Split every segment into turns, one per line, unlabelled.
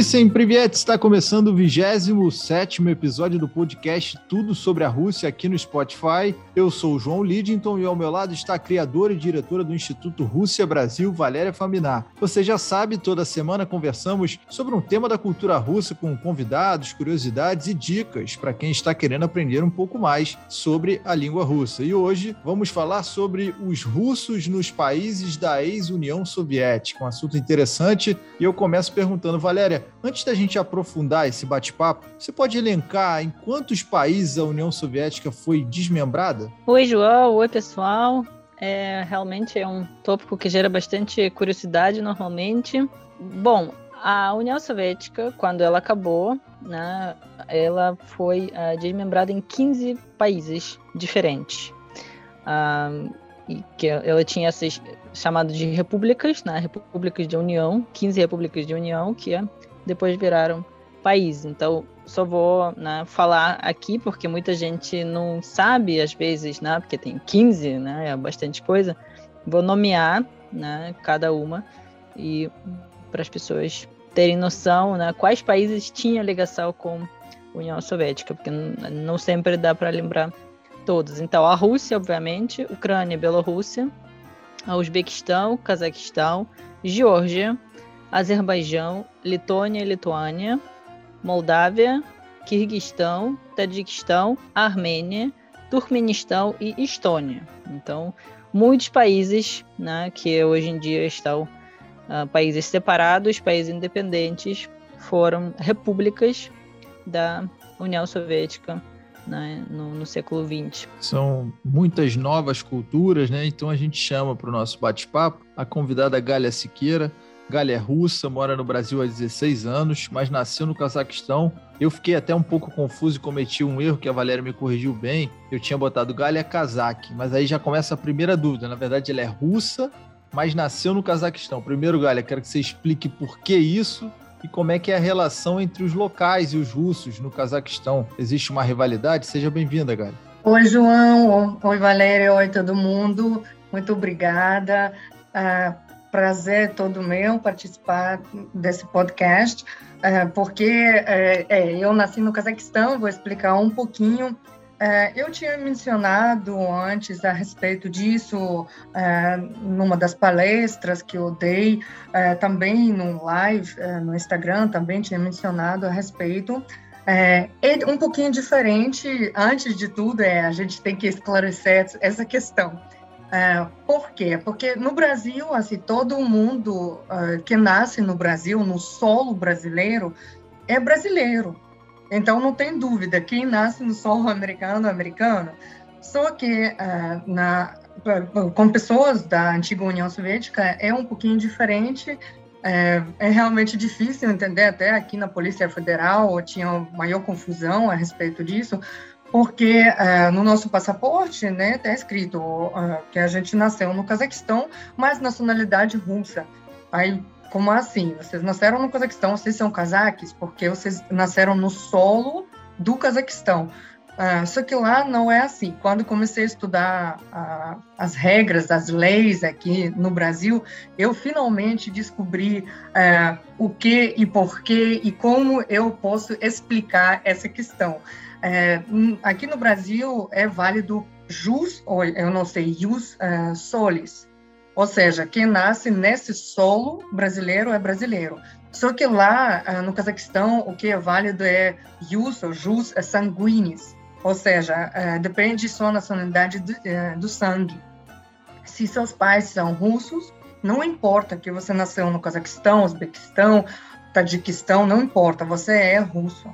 Visem Privet está começando o 27 episódio do podcast Tudo sobre a Rússia aqui no Spotify. Eu sou o João Lidington e ao meu lado está a criadora e diretora do Instituto Rússia Brasil, Valéria Faminar. Você já sabe, toda semana conversamos sobre um tema da cultura russa com convidados, curiosidades e dicas para quem está querendo aprender um pouco mais sobre a língua russa. E hoje vamos falar sobre os russos nos países da ex-União Soviética, um assunto interessante. E eu começo perguntando, Valéria, antes da gente aprofundar esse bate-papo, você pode elencar em quantos países a União Soviética foi desmembrada?
Oi, João. Oi, pessoal. É, realmente é um tópico que gera bastante curiosidade normalmente. Bom, a União Soviética, quando ela acabou, né, ela foi uh, desmembrada em 15 países diferentes. Uh, e que ela tinha essas chamadas de repúblicas, né, repúblicas de união, 15 repúblicas de união, que depois viraram países. Então, só vou né, falar aqui, porque muita gente não sabe, às vezes, né, porque tem 15, né, é bastante coisa. Vou nomear né, cada uma e para as pessoas terem noção né, quais países tinham ligação com a União Soviética, porque não sempre dá para lembrar todos. Então, a Rússia, obviamente, Ucrânia, Bielorrússia, a Uzbequistão, Cazaquistão, Geórgia, Azerbaijão, Letônia e Lituânia, Moldávia, Quirguistão, Tadiquistão, Armênia, Turkmenistão e Estônia. Então, muitos países né, que hoje em dia estão uh, países separados, países independentes, foram repúblicas da União Soviética né, no, no, século XX.
São muitas novas culturas, né? Então a gente chama para o nosso bate-papo a convidada Gália Siqueira. Gália é russa, mora no Brasil há 16 anos, mas nasceu no Cazaquistão. Eu fiquei até um pouco confuso e cometi um erro que a Valéria me corrigiu bem. Eu tinha botado Gália Kazak, mas aí já começa a primeira dúvida. Na verdade, ela é russa, mas nasceu no Cazaquistão. Primeiro, Gália, quero que você explique por que isso e como é que é a relação entre os locais e os russos no Cazaquistão. Existe uma rivalidade? Seja bem-vinda, Gália.
Oi, João. Oi, Valéria. Oi, todo mundo. Muito obrigada. Uh, prazer todo meu participar desse podcast, é, porque é, é, eu nasci no Cazaquistão, vou explicar um pouquinho. eu tinha mencionado antes a respeito disso numa das palestras que eu dei, também no live no Instagram, também tinha mencionado a respeito. É, um pouquinho diferente, antes de tudo, é, a gente tem que esclarecer essa questão. É, por quê? Porque no Brasil, assim, todo mundo uh, que nasce no Brasil, no solo brasileiro, é brasileiro. Então, não tem dúvida, quem nasce no solo americano, é americano. Só que uh, na, com pessoas da antiga União Soviética é um pouquinho diferente. É, é, realmente difícil entender, até aqui na Polícia Federal tinha maior confusão a respeito disso, porque uh, no nosso passaporte né está escrito uh, que a gente nasceu no Cazaquistão, mas nacionalidade russa. Aí, como assim? Vocês nasceram no Cazaquistão, vocês são cazaques porque vocês nasceram no solo do Cazaquistão. Uh, só que lá não é assim. Quando comecei a estudar uh, as regras, as leis aqui no Brasil, eu finalmente descobri uh, o que e porquê e como eu posso explicar essa questão. É, hum, aqui no Brasil é válido jus, ou eu não sei, jus uh, solis, ou seja, quem nasce nesse solo brasileiro é brasileiro. Só que lá uh, no Cazaquistão o que é válido é jus ou jus é sanguinis, ou seja, uh, depende de sua nacionalidade do, do sangue. Se seus pais são russos, não importa que você nasceu no Cazaquistão, Uzbequistão, Tadiquistão, não importa, você é russo.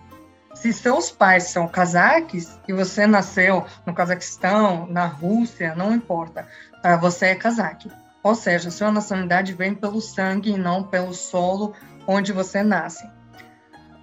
Se seus pais são cazaques e você nasceu no Cazaquistão, na Rússia, não importa, ah, você é cazaque. Ou seja, sua nacionalidade vem pelo sangue e não pelo solo onde você nasce.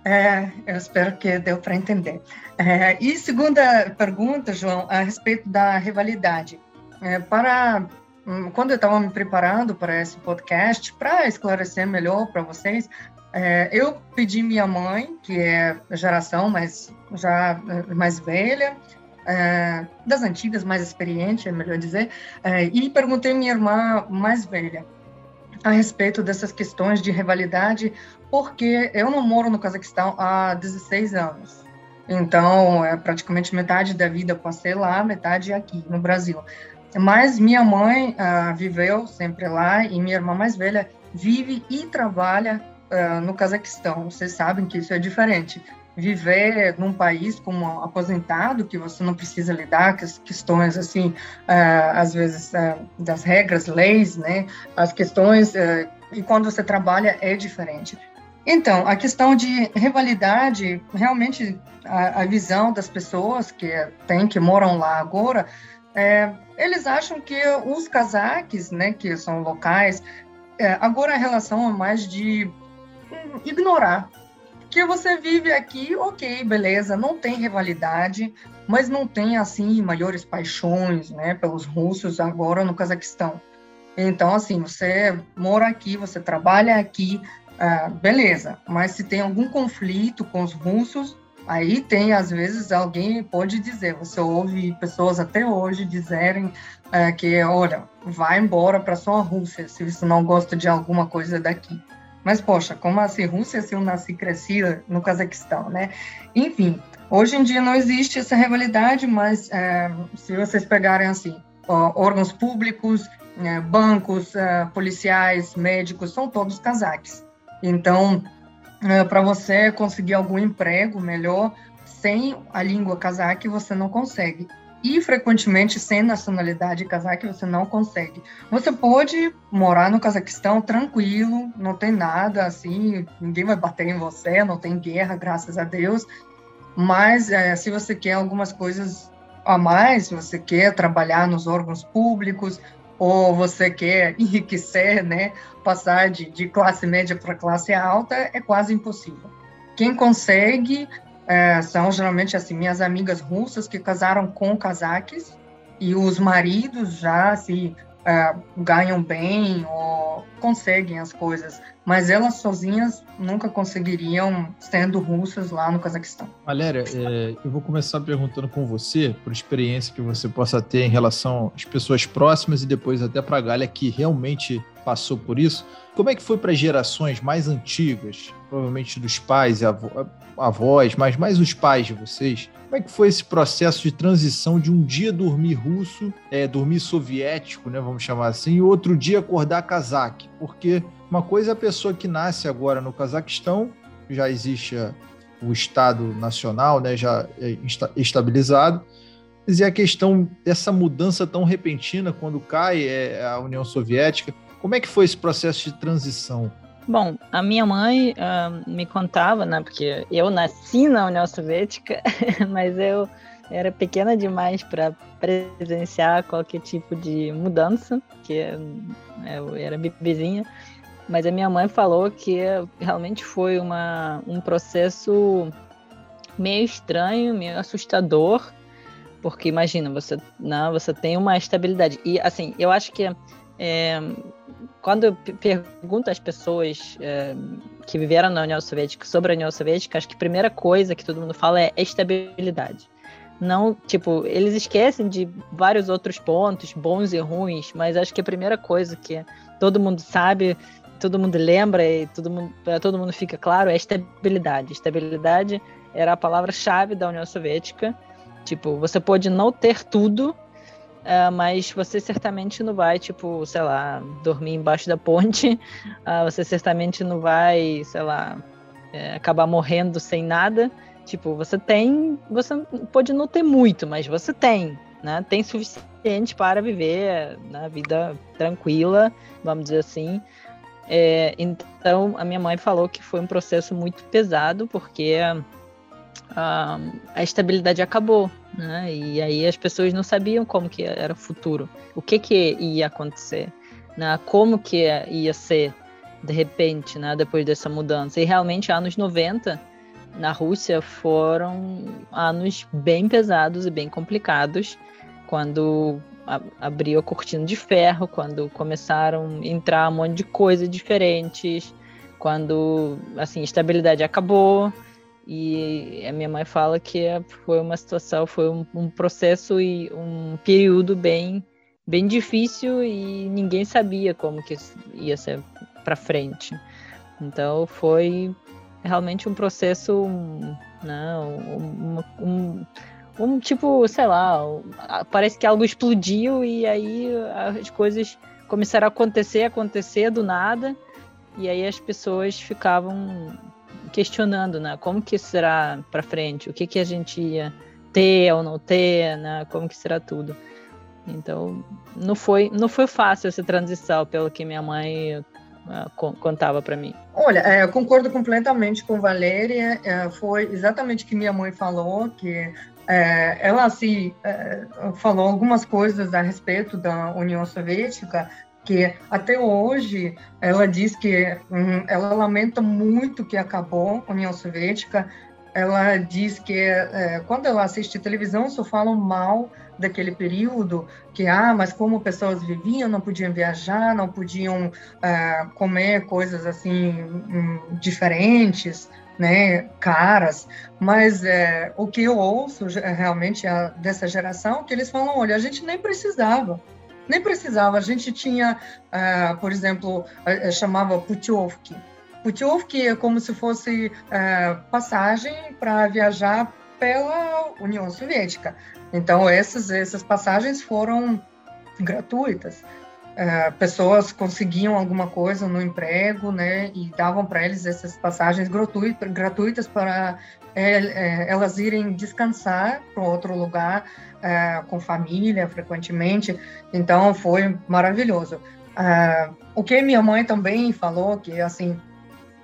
É, eu espero que deu para entender. É, e segunda pergunta, João, a respeito da rivalidade. É, para hum, quando eu estava me preparando para esse podcast, para esclarecer melhor para vocês, é, eu pedi minha mãe, que é geração mais, já é, mais velha, é, das antigas, mais experiente, é melhor dizer, é, e perguntei minha irmã mais velha. a respeito dessas questões de rivalidade, porque eu não moro no Cazaquistão há 16 anos. Então, é praticamente metade da vida passei lá, metade aqui no Brasil. Mas minha mãe uh, viveu sempre lá e minha irmã mais velha vive e trabalha uh, no Cazaquistão. Vocês sabem que isso é diferente. Viver num país como aposentado, que você não precisa lidar com as questões, assim, uh, às vezes, das regras, leis, né? As questões, e quando você trabalha é diferente. Então, a questão de rivalidade, realmente a, a visão das pessoas que tem, que moram lá agora, é, eles acham que os cazaques, né, que são locais, é, agora a relação é mais de ignorar. Que você vive aqui, ok, beleza, não tem rivalidade, mas não tem, assim, maiores paixões, né, pelos russos agora no Cazaquistão. Então, assim, você mora aqui, você trabalha aqui, ah, beleza, mas se tem algum conflito com os russos, aí tem, às vezes, alguém pode dizer, você ouve pessoas até hoje dizerem ah, que, olha, vai embora para sua Rússia se você não gosta de alguma coisa daqui. Mas, poxa, como assim, Rússia se eu nasci crescida no Cazaquistão, né? Enfim, hoje em dia não existe essa rivalidade, mas é, se vocês pegarem, assim, órgãos públicos, é, bancos, é, policiais, médicos, são todos cazaques. Então, é, para você conseguir algum emprego melhor, sem a língua cazaque, você não consegue. E, frequentemente, sem nacionalidade cazaque, você não consegue. Você pode morar no Cazaquistão tranquilo, não tem nada assim, ninguém vai bater em você, não tem guerra, graças a Deus. Mas, é, se você quer algumas coisas a mais, você quer trabalhar nos órgãos públicos, ou você quer enriquecer, né, passar de, de classe média para classe alta, é quase impossível. Quem consegue é, são geralmente assim minhas amigas russas que casaram com cazaques e os maridos já se é, ganham bem ou conseguem as coisas, mas elas sozinhas nunca conseguiriam sendo russas lá no Cazaquistão.
Valéria, é, eu vou começar perguntando com você, por experiência que você possa ter em relação às pessoas próximas e depois até para a Galha que realmente passou por isso. Como é que foi para gerações mais antigas, provavelmente dos pais e avós, mas mais os pais de vocês? Como é que foi esse processo de transição de um dia dormir russo, é, dormir soviético, né, vamos chamar assim, e outro dia acordar cazaque? Porque uma coisa é a pessoa que nasce agora no Cazaquistão, já existe o Estado Nacional, né, já é estabilizado, mas é a questão dessa mudança tão repentina quando cai é, a União Soviética. Como é que foi esse processo de transição?
Bom, a minha mãe uh, me contava, né? Porque eu nasci na União Soviética, mas eu era pequena demais para presenciar qualquer tipo de mudança, que eu era bebezinha. Mas a minha mãe falou que realmente foi uma, um processo meio estranho, meio assustador, porque imagina, você, não, né, você tem uma estabilidade. E assim, eu acho que é, quando pergunto às pessoas é, que viveram na União Soviética sobre a União Soviética, acho que a primeira coisa que todo mundo fala é estabilidade. Não, tipo, eles esquecem de vários outros pontos, bons e ruins, mas acho que a primeira coisa que todo mundo sabe, todo mundo lembra e todo mundo, todo mundo fica claro é estabilidade. Estabilidade era a palavra-chave da União Soviética. Tipo, você pode não ter tudo, Uh, mas você certamente não vai, tipo, sei lá, dormir embaixo da ponte. Uh, você certamente não vai, sei lá, é, acabar morrendo sem nada. Tipo, você tem, você pode não ter muito, mas você tem, né? Tem suficiente para viver na né, vida tranquila, vamos dizer assim. É, então, a minha mãe falou que foi um processo muito pesado, porque a, a estabilidade acabou, né? E aí as pessoas não sabiam como que era o futuro, o que que ia acontecer, né? Como que ia ser de repente, né? Depois dessa mudança. E realmente anos 90 na Rússia foram anos bem pesados e bem complicados, quando abriu a cortina de ferro, quando começaram a entrar um monte de coisas diferentes, quando assim, a estabilidade acabou, e a minha mãe fala que foi uma situação, foi um, um, processo e um período bem, bem difícil e ninguém sabia como que ia ser para frente. Então foi realmente um processo, né, um, um, um, tipo, sei lá, parece que algo explodiu e aí as coisas começaram a acontecer, acontecer do nada, e aí as pessoas ficavam questionando, né, como que será para frente, o que que a gente ia ter ou não ter, né, como que será tudo. Então, não foi, não foi fácil essa transição, pelo que minha mãe uh, contava para mim.
Olha, é, eu concordo completamente com Valéria. É, foi exatamente o que minha mãe falou, que é, ela é, falou algumas coisas a respeito da União Soviética que até hoje ela diz que hum, ela lamenta muito que acabou a União Soviética. Ela diz que é, quando ela assiste televisão só falam mal daquele período, que, ah, mas como pessoas viviam, não podiam viajar, não podiam uh, comer coisas assim um, diferentes, né, caras, mas é, o que eu ouço realmente é dessa geração, que eles falam, olha, a gente nem precisava, nem precisava, a gente tinha, uh, por exemplo, uh, chamava Putiovki, Putiovki é como se fosse uh, passagem para viajar pela União Soviética. Então, essas, essas passagens foram gratuitas. É, pessoas conseguiam alguma coisa no emprego, né, e davam para eles essas passagens gratuitas para é, é, elas irem descansar para outro lugar é, com família, frequentemente. Então, foi maravilhoso. É, o que minha mãe também falou que, assim,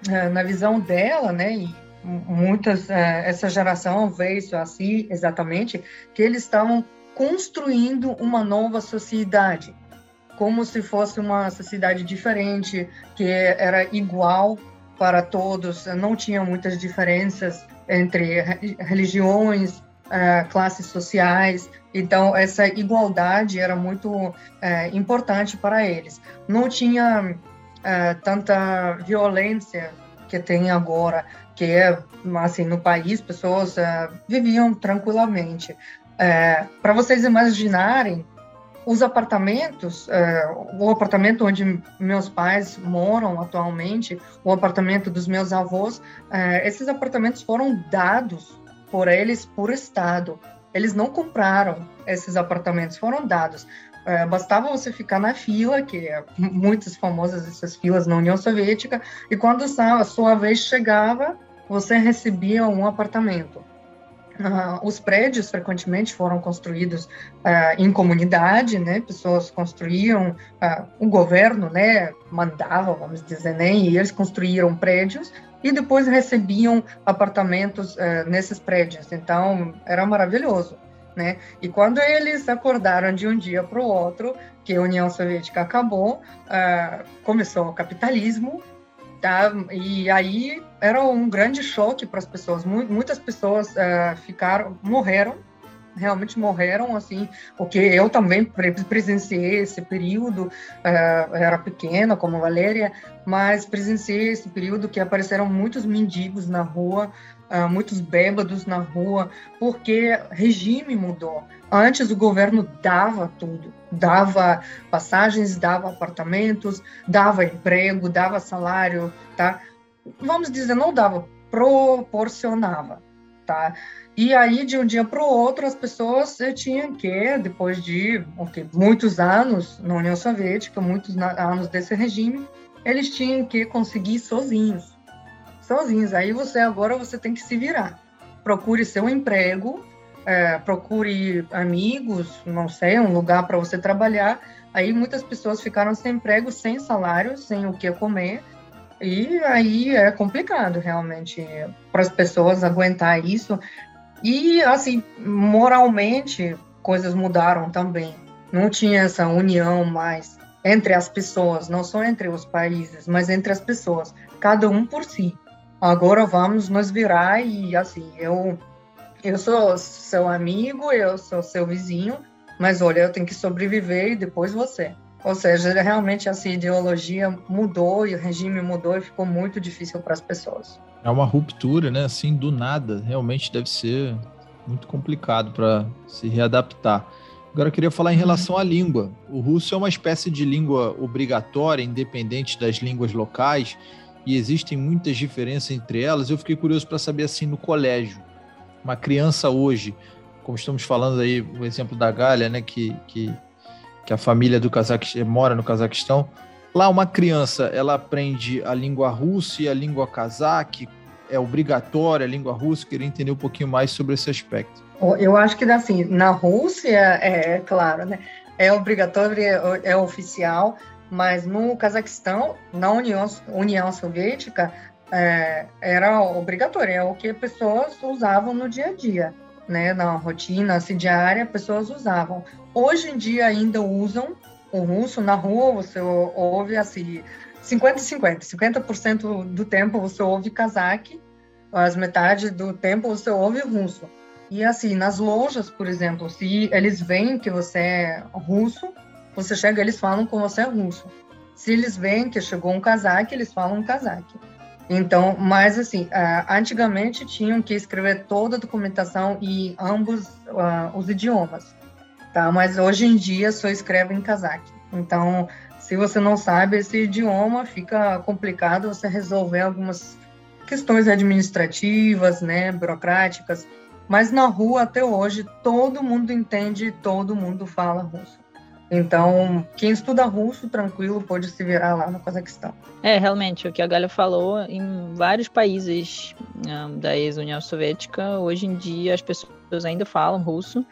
é, na visão dela, né, e muitas é, essa geração vê isso assim exatamente que eles estavam construindo uma nova sociedade como se fosse uma sociedade diferente que era igual para todos não tinha muitas diferenças entre religiões é, classes sociais então essa igualdade era muito é, importante para eles não tinha tanta violência que tem agora que é, assim, no país pessoas viviam tranquilamente. É, Para vocês imaginarem, os apartamentos, uh, o apartamento onde meus pais moram atualmente, o apartamento dos meus avós, uh, esses apartamentos foram dados por eles por Estado. Eles não compraram esses apartamentos, foram dados. É, bastava você ficar na fila, que é muitas famosas essas filas na União Soviética, e quando a sua vez chegava, você recebia um apartamento. Uh, os prédios frequentemente foram construídos uh, em comunidade, né? Pessoas construíam, uh, o governo, né, mandava, vamos dizer, né? E eles construíram prédios e depois recebiam apartamentos nesses prédios. Então era maravilhoso, né? E quando eles acordaram de um dia para o outro que a União Soviética acabou, começou o capitalismo tá? E aí era um grande choque para as pessoas. Muitas pessoas uh, ficaram, morreram, realmente morreram, assim, porque eu também presenciei esse período, uh, era pequena, como Valéria, mas presenciei esse período que apareceram muitos mendigos na rua, uh, muitos bêbados na rua, porque regime mudou. Antes o governo dava tudo, dava passagens, dava apartamentos, dava emprego, dava salário, tá? Vamos dizer, não dava, proporcionava, tá? E aí, de um dia para o outro, as pessoas eh, tinham que, depois de okay, muitos anos na União Soviética, muitos anos desse regime, eles tinham que conseguir sozinhos. Sozinhos. Aí você agora você tem que se virar. Procure seu emprego, é, procure amigos, não sei, um lugar para você trabalhar. Aí muitas pessoas ficaram sem emprego, sem salário, sem o que comer. E aí é complicado realmente para as pessoas aguentar isso. E assim, moralmente, coisas mudaram também. Não tinha essa união mais entre as pessoas, não só entre os países, mas entre as pessoas, cada um por si. Agora vamos nos virar e assim, eu eu sou seu amigo, eu sou seu vizinho, mas olha, eu tenho que sobreviver e depois você. Ou seja, realmente essa ideologia mudou e o regime mudou e ficou muito difícil para as pessoas.
É uma ruptura, né? Assim, do nada. Realmente deve ser muito complicado para se readaptar. Agora eu queria falar em relação à língua. O russo é uma espécie de língua obrigatória, independente das línguas locais, e existem muitas diferenças entre elas. Eu fiquei curioso para saber assim no colégio, uma criança hoje, como estamos falando aí, o exemplo da Galha, né, que, que, que a família do Cazaquistão mora no Cazaquistão. Lá uma criança, ela aprende a língua russa e a língua cazaque, é obrigatória a língua russa. Queria entender um pouquinho mais sobre esse aspecto.
Eu acho que assim, na Rússia, é, é claro, né? É obrigatório, é, é, oficial, mas no Cazaquistão, na União, União Soviética, é, era obrigatório, é o que pessoas usavam no dia a dia, né? Na rotina assim, diária, pessoas usavam. Hoje em dia ainda usam o russo na rua, você ouve assim, 50 50, 50% do tempo você ouve cazaque, as metade do tempo você ouve russo. E assim, nas lojas, por exemplo, se eles veem que você é russo, você chega, eles falam com você é russo. Se eles veem que chegou um casaque, eles falam casaque. Então, mas assim, antigamente tinham que escrever toda a documentação em ambos uh, os idiomas, tá? Mas hoje em dia só escreve em casaque. Então, se você não sabe esse idioma, fica complicado você resolver algumas questões administrativas, né, burocráticas. Mas na rua, até hoje, todo mundo entende, todo mundo fala russo. Então, quem estuda russo, tranquilo, pode se virar lá no Cazaquistão.
É, realmente, o que a Galha falou, em vários países um, da ex-União Soviética, hoje em dia as pessoas ainda falam russo,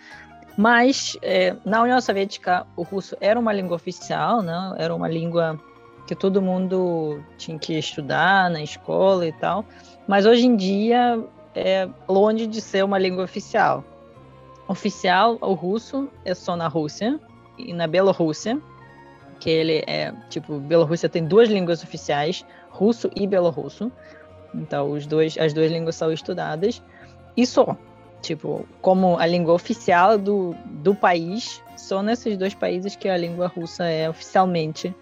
mas é, na União Soviética o russo era uma língua oficial, né? era uma língua que todo mundo tinha que estudar na escola e tal, mas hoje em dia é longe de ser uma língua oficial. Oficial, o russo é só na Rússia e na Bielorrússia, que ele é, tipo, Bielorrússia tem duas línguas oficiais, russo e belorrusso. Então, os dois, as duas línguas são estudadas. E só, tipo, como a língua oficial do, do país, só nesses dois países que a língua russa é oficialmente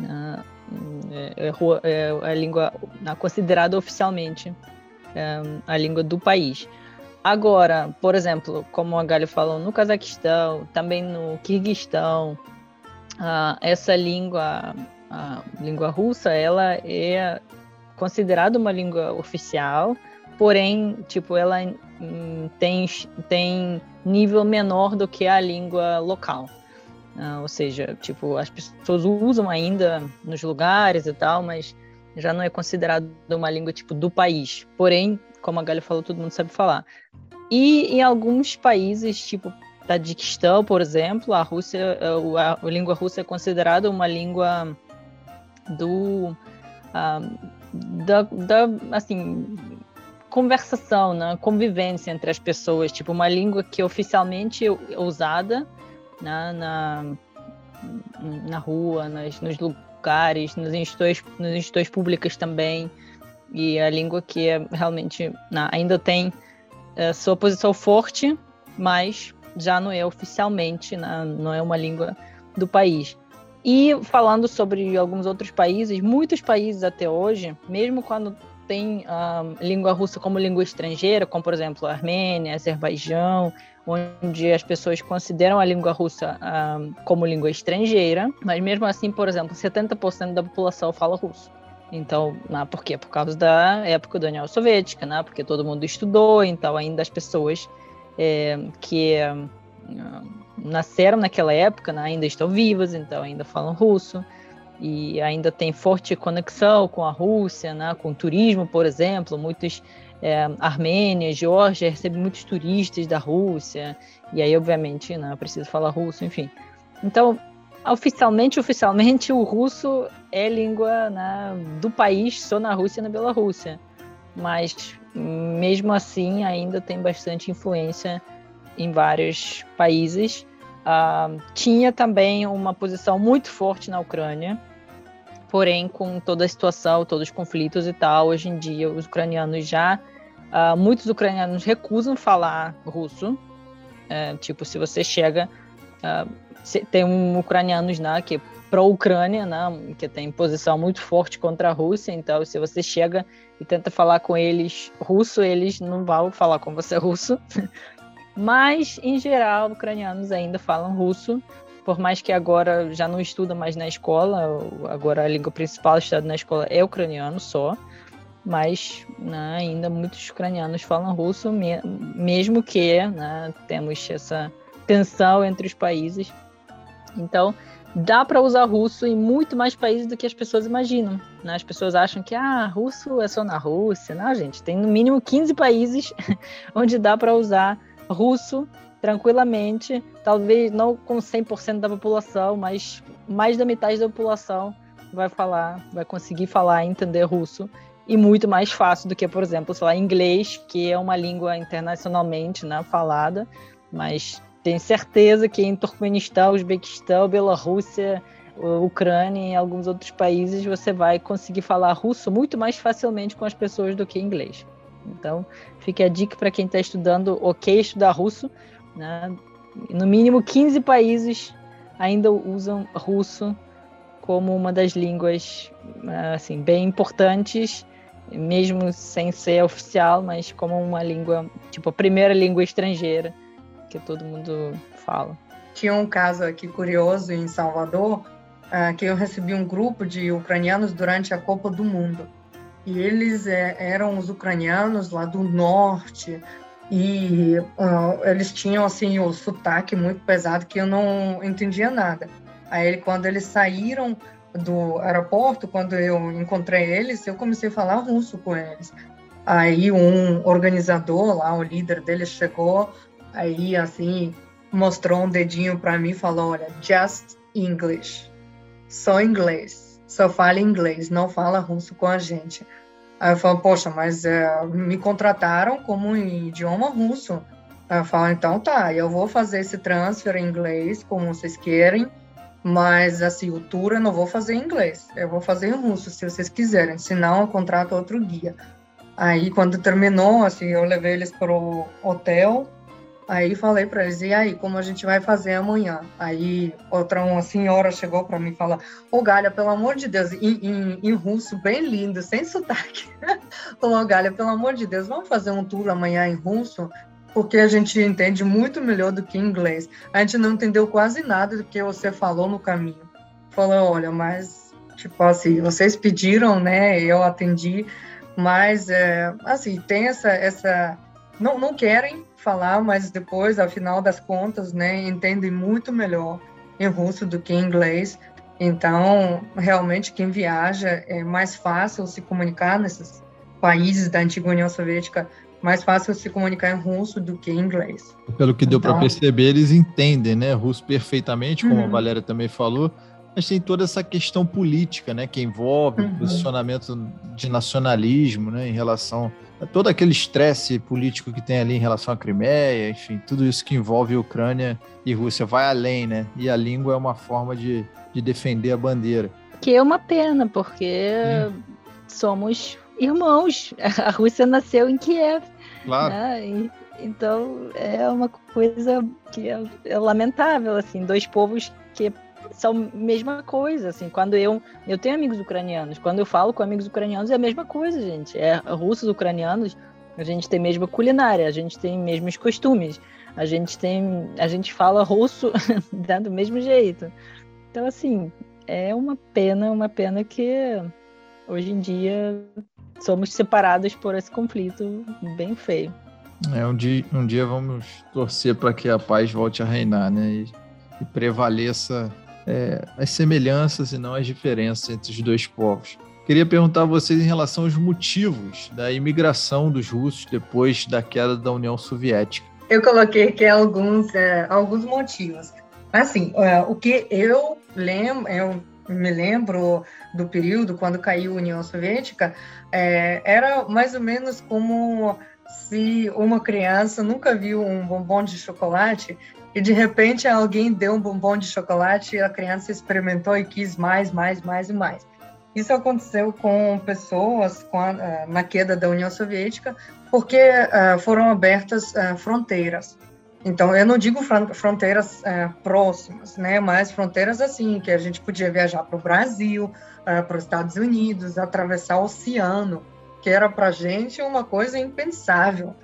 uh, é, é, é, a língua considerada oficialmente é, a língua do país. Agora, por exemplo, como a Galho falou, no Cazaquistão, também no Quirguistão, uh, essa língua, a língua russa, ela é considerada uma língua oficial, porém, tipo, ela hum, tem, tem nível menor do que a língua local. Uh, ou seja, tipo, as pessoas usam ainda nos lugares e tal, mas já não é considerado uma língua tipo do país. Porém, como a Galha falou, todo mundo sabe falar. E em alguns países, tipo Tadiquistão, por exemplo, a Rússia, a, a língua russa é considerada uma língua do da, da, assim conversação, né? convivência entre as pessoas, tipo uma língua que oficialmente é usada né? na na rua, nas, nos lugares, nas instituições, nas instituições públicas também, e a língua que é realmente ainda tem é, sua posição forte, mas já não é oficialmente, não é uma língua do país. E falando sobre alguns outros países, muitos países até hoje, mesmo quando tem a língua russa como língua estrangeira, como por exemplo a Armênia, Azerbaijão, onde as pessoas consideram a língua russa um, como língua estrangeira, mas mesmo assim, por exemplo, 70% da população fala russo. Então, né, por quê? Por causa da época da União Soviética, né? Porque todo mundo estudou, então ainda as pessoas é, que é, nasceram naquela época né, ainda estão vivas, então ainda falam russo e ainda tem forte conexão com a Rússia, né, com o turismo, por exemplo, muitos é, Armênia, Geórgia recebem muitos turistas da Rússia e aí obviamente, né, precisa falar russo, enfim. Então, oficialmente, oficialmente o russo é língua né, do país, só na Rússia e na Bielorrússia, mas mesmo assim ainda tem bastante influência em vários países. Uh, tinha também uma posição muito forte na Ucrânia, porém com toda a situação, todos os conflitos e tal, hoje em dia os ucranianos já, uh, muitos ucranianos recusam falar russo. Uh, tipo, se você chega, ah, tem um ucranianos né, que para a Ucrânia, né, que tem posição muito forte contra a Rússia. Então, se você chega e tenta falar com eles russo, eles não vão falar com você russo. Mas, em geral, ucranianos ainda falam russo, por mais que agora já não estuda mais na escola, agora a língua principal estudada na escola é ucraniano só, mas né, ainda muitos ucranianos falam russo, mesmo que né, temos essa tensão entre os países. Então, dá para usar russo em muito mais países do que as pessoas imaginam. Né? As pessoas acham que ah, russo é só na Rússia. Não, gente, tem no mínimo 15 países onde dá para usar russo tranquilamente, talvez não com 100% da população, mas mais da metade da população vai falar, vai conseguir falar e entender russo e muito mais fácil do que, por exemplo, lá, inglês, que é uma língua internacionalmente né, falada, mas tenho certeza que em Turkmenistão, Uzbequistão, Bielorrússia, Ucrânia e alguns outros países você vai conseguir falar russo muito mais facilmente com as pessoas do que inglês. Então, fica a dica para quem está estudando, ok, estudar russo. Né? No mínimo 15 países ainda usam russo como uma das línguas assim bem importantes, mesmo sem ser oficial, mas como uma língua, tipo a primeira língua estrangeira que todo mundo fala.
Tinha um caso aqui curioso em Salvador, uh, que eu recebi um grupo de ucranianos durante a Copa do Mundo. E eles é, eram os ucranianos lá do norte, e uh, eles tinham assim o sotaque muito pesado que eu não entendia nada. Aí quando eles saíram do aeroporto, quando eu encontrei eles, eu comecei a falar russo com eles. Aí um organizador lá, o líder deles chegou, Aí, assim, mostrou um dedinho para mim e falou: Olha, just English. Só inglês. Só fala inglês, não fala russo com a gente. Aí eu falo: Poxa, mas é, me contrataram como idioma russo. Aí eu falo: Então tá, eu vou fazer esse transfer em inglês, como vocês querem. Mas assim, o tour eu não vou fazer em inglês, eu vou fazer em russo, se vocês quiserem, senão eu contrato outro guia. Aí, quando terminou, assim, eu levei eles para o hotel, Aí falei para eles, e aí, como a gente vai fazer amanhã? Aí outra uma senhora chegou para mim e falou, ô Galha, pelo amor de Deus, em, em, em russo, bem lindo, sem sotaque. falou, Galha, pelo amor de Deus, vamos fazer um tour amanhã em russo? Porque a gente entende muito melhor do que inglês. A gente não entendeu quase nada do que você falou no caminho. Falou, olha, mas, tipo assim, vocês pediram, né, eu atendi, mas, é, assim, tem essa... essa não, não querem falar, mas depois, ao final das contas, né, entendem muito melhor em russo do que em inglês. Então, realmente, quem viaja é mais fácil se comunicar nesses países da antiga União Soviética, mais fácil se comunicar em russo do que em inglês.
Pelo que deu então, para perceber, eles entendem, né, russo perfeitamente, como uhum. a Valéria também falou, mas tem toda essa questão política, né, que envolve uhum. o posicionamento de nacionalismo, né, em relação todo aquele estresse político que tem ali em relação à Crimeia, enfim, tudo isso que envolve Ucrânia e Rússia vai além, né? E a língua é uma forma de, de defender a bandeira.
Que é uma pena, porque somos irmãos. A Rússia nasceu em Kiev. Claro. Né? E, então é uma coisa que é, é lamentável, assim, dois povos que são a mesma coisa, assim, quando eu, eu tenho amigos ucranianos, quando eu falo com amigos ucranianos é a mesma coisa, gente, é russos ucranianos, a gente tem a mesma culinária, a gente tem mesmos costumes, a gente tem, a gente fala russo do mesmo jeito, então assim, é uma pena, uma pena que hoje em dia somos separados por esse conflito bem feio.
É, um dia, um dia vamos torcer para que a paz volte a reinar, né? E, e prevaleça é, as semelhanças e não as diferenças entre os dois povos. Queria perguntar a vocês em relação aos motivos da imigração dos russos depois da queda da União Soviética.
Eu coloquei aqui alguns, é, alguns motivos. Assim, é, o que eu lembro, eu me lembro do período quando caiu a União Soviética, é, era mais ou menos como se uma criança nunca viu um bombom de chocolate e de repente alguém deu um bombom de chocolate e a criança experimentou e quis mais, mais, mais e mais. Isso aconteceu com pessoas com a, eh, na queda da União Soviética, porque uh, foram abertas uh, fronteiras. Então, eu não digo fronteiras uh, próximas, né, mas fronteiras assim, que a gente podia viajar para o Brasil, para os Estados Unidos, atravessar o oceano, que era para a gente uma coisa impensável.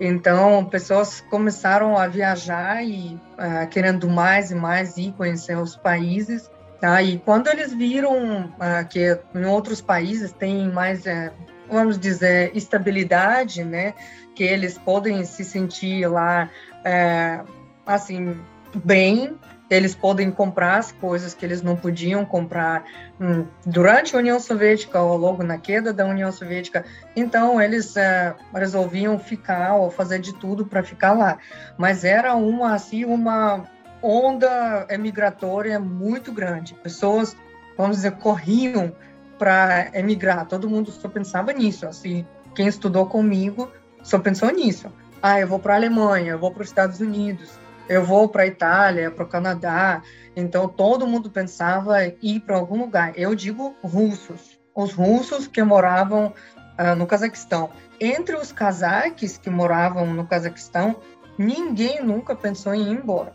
Então, pessoas começaram a viajar e uh, querendo mais e mais ir conhecer os países. Tá? E quando eles viram uh, que em outros países tem mais, uh, vamos dizer, estabilidade, né? Que eles podem se sentir lá, uh, assim, bem, eles podem comprar as coisas que eles não podiam comprar hum, durante a União Soviética ou logo na queda da União Soviética. Então, eles é, resolviam ficar ou fazer de tudo para ficar lá. Mas era uma, assim, uma onda emigratória muito grande. Pessoas, vamos dizer, corriam para emigrar. Todo mundo só pensava nisso. Assim, quem estudou comigo só pensou nisso. Ah, eu vou para a Alemanha, eu vou para os Estados Unidos eu vou para a Itália, para o Canadá. Então todo mundo pensava em ir para algum lugar. Eu digo russos, os russos que moravam uh, no Cazaquistão. Entre os cazaques que moravam no Cazaquistão, ninguém nunca pensou em ir embora.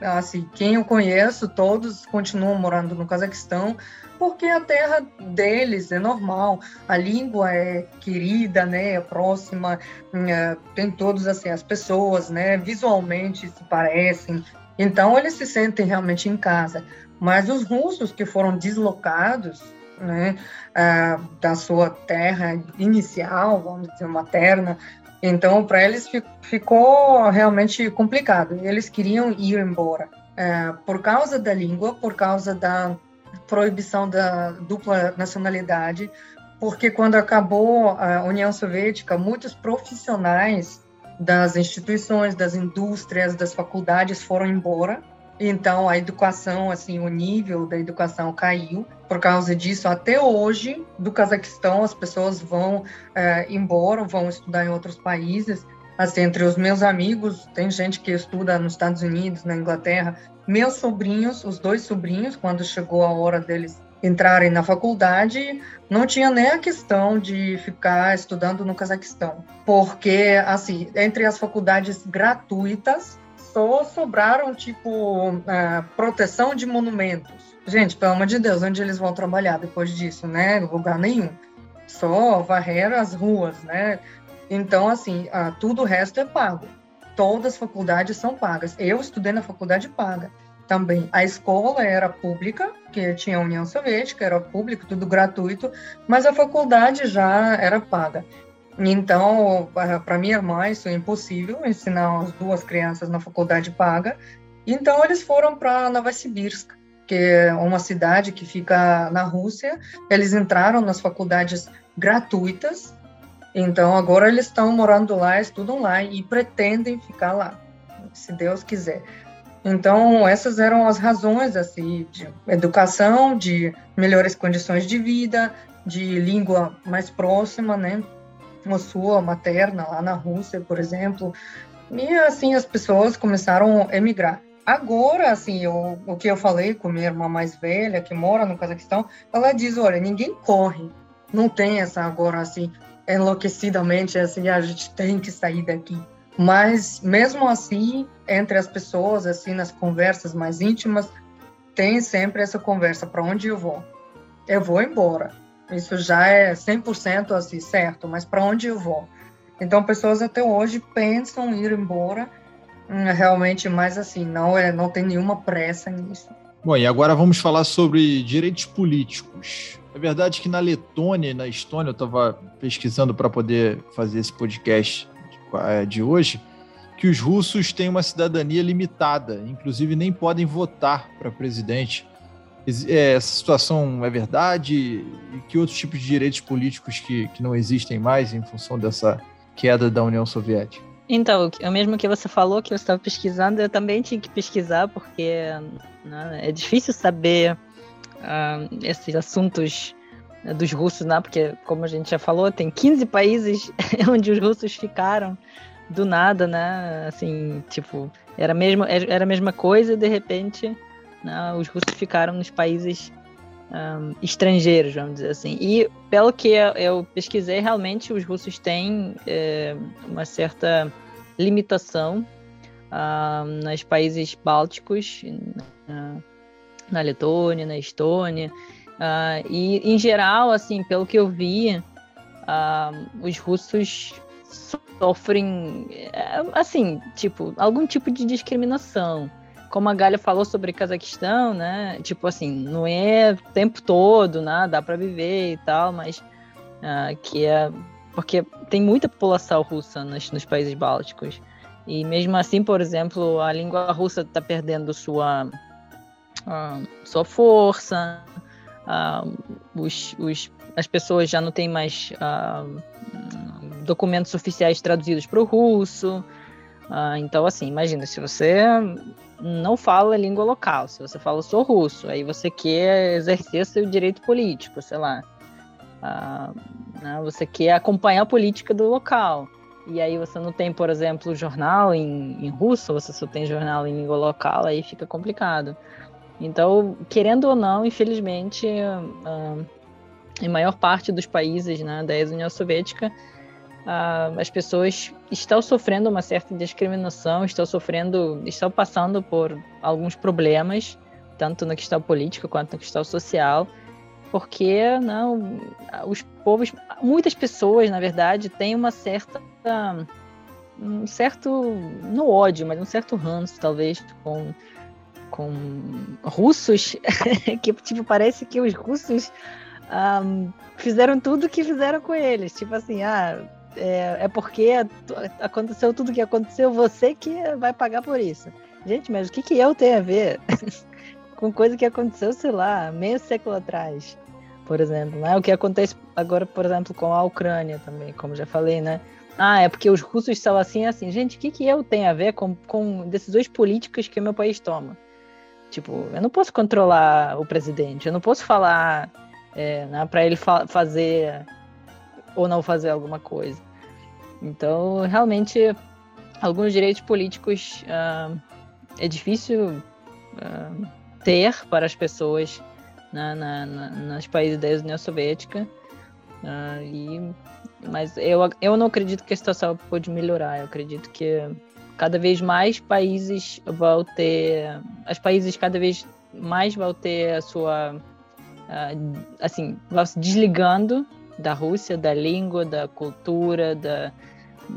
Assim, quem eu conheço, todos continuam morando no Cazaquistão, porque a terra deles é normal, a língua é querida, né, é próxima, é, tem todos assim as pessoas, né, visualmente se parecem, então eles se sentem realmente em casa. Mas os russos que foram deslocados, né, é, da sua terra inicial, vamos dizer materna, então para eles ficou realmente complicado. Eles queriam ir embora. É, por causa da língua, por causa da proibição da dupla nacionalidade, porque quando acabou a União Soviética, muitos profissionais das instituições, das indústrias, das faculdades foram embora. Então a educação, assim, o nível da educação caiu. Por causa disso, até hoje, do Cazaquistão, as pessoas vão é, embora, vão estudar em outros países. Assim, entre os meus amigos, tem gente que estuda nos Estados Unidos, na Inglaterra, meus sobrinhos, os dois sobrinhos, quando chegou a hora deles entrarem na faculdade, não tinha nem a questão de ficar estudando no Cazaquistão, porque assim, entre as faculdades gratuitas, só sobraram tipo uh, proteção de monumentos. Gente, pelo amor de Deus, onde eles vão trabalhar depois disso, né? Lugar nenhum. Só varrer as ruas, né? Então, assim, uh, tudo o resto é pago todas as faculdades são pagas. Eu estudei na faculdade paga também. A escola era pública, que tinha a União Soviética, era público, tudo gratuito, mas a faculdade já era paga. Então, para minha irmã, isso é impossível ensinar as duas crianças na faculdade paga. Então, eles foram para Novosibirsk, que é uma cidade que fica na Rússia. Eles entraram nas faculdades gratuitas então agora eles estão morando lá, estudam lá e pretendem ficar lá, se Deus quiser. Então essas eram as razões assim de educação, de melhores condições de vida, de língua mais próxima, né? A sua materna lá na Rússia, por exemplo. E assim as pessoas começaram a emigrar. Agora, assim, eu, o que eu falei com minha irmã mais velha, que mora no Cazaquistão, ela diz: olha, ninguém corre, não tem essa agora, assim, enlouquecidamente assim, a gente tem que sair daqui. Mas mesmo assim, entre as pessoas, assim, nas conversas mais íntimas, tem sempre essa conversa: para onde eu vou? Eu vou embora. Isso já é 100% assim, certo, mas para onde eu vou? Então, pessoas até hoje pensam ir embora, hum, realmente, mas assim, não, é, não tem nenhuma pressa nisso.
Bom, e agora vamos falar sobre direitos políticos. É verdade que na Letônia e na Estônia, eu estava pesquisando para poder fazer esse podcast de, de hoje, que os russos têm uma cidadania limitada, inclusive nem podem votar para presidente. É, essa situação é verdade? E que outros tipos de direitos políticos que, que não existem mais em função dessa queda da União Soviética?
Então, o mesmo que você falou que eu estava pesquisando, eu também tinha que pesquisar, porque né, é difícil saber uh, esses assuntos dos russos, né? Porque, como a gente já falou, tem 15 países onde os russos ficaram do nada, né? Assim, tipo, era, mesmo, era a mesma coisa e de repente né, os russos ficaram nos países um, estrangeiros, vamos dizer assim. E pelo que eu pesquisei, realmente os russos têm é, uma certa limitação uh, nos países bálticos, na, na Letônia, na Estônia. Uh, e, em geral, assim, pelo que eu vi, uh, os russos sofrem, é, assim, tipo, algum tipo de discriminação. Como a Galha falou sobre Cazaquistão, né? Tipo assim, não é o tempo todo, né? Dá para viver e tal, mas uh, que é porque tem muita população russa nos, nos países bálticos. E mesmo assim, por exemplo, a língua russa está perdendo sua, uh, sua força, uh, os, os, as pessoas já não têm mais uh, documentos oficiais traduzidos para o russo. então, assim, imagina, se você não fala língua local, se você fala só russo, aí você quer exercer seu direito político, sei lá. Né, você quer acompanhar a política do local. E aí você não tem, por exemplo, jornal em, em russo, você só tem jornal em língua local, aí fica complicado. Então, querendo ou não, infelizmente, uh, em maior parte dos países né, da ex-União Soviética, uh, as pessoas estão sofrendo uma certa discriminação, estão sofrendo, estão passando por alguns problemas, tanto na questão política quanto na questão social, porque não, os povos, muitas pessoas, na verdade, têm uma certa um certo no ódio, mas um certo ranço talvez com com russos que tipo parece que os russos um, fizeram tudo que fizeram com eles, tipo assim, ah, é, é porque aconteceu tudo que aconteceu, você que vai pagar por isso. Gente, mas o que que eu tenho a ver com coisa que aconteceu, sei lá, meio século atrás? por exemplo, né? O que acontece agora, por exemplo, com a Ucrânia também, como já falei, né? Ah, é porque os russos são assim assim. Gente, o que, que eu tenho a ver com, com decisões políticas que o meu país toma? Tipo, eu não posso controlar o presidente, eu não posso falar é, né, para ele fa fazer ou não fazer alguma coisa. Então, realmente, alguns direitos políticos uh, é difícil uh, ter para as pessoas na, na, na, nos países da União Soviética. Uh, e, mas eu, eu não acredito que a situação pode melhorar. Eu acredito que cada vez mais países vão ter, os países cada vez mais vão ter a sua, assim, vão se desligando da Rússia, da língua, da cultura, da,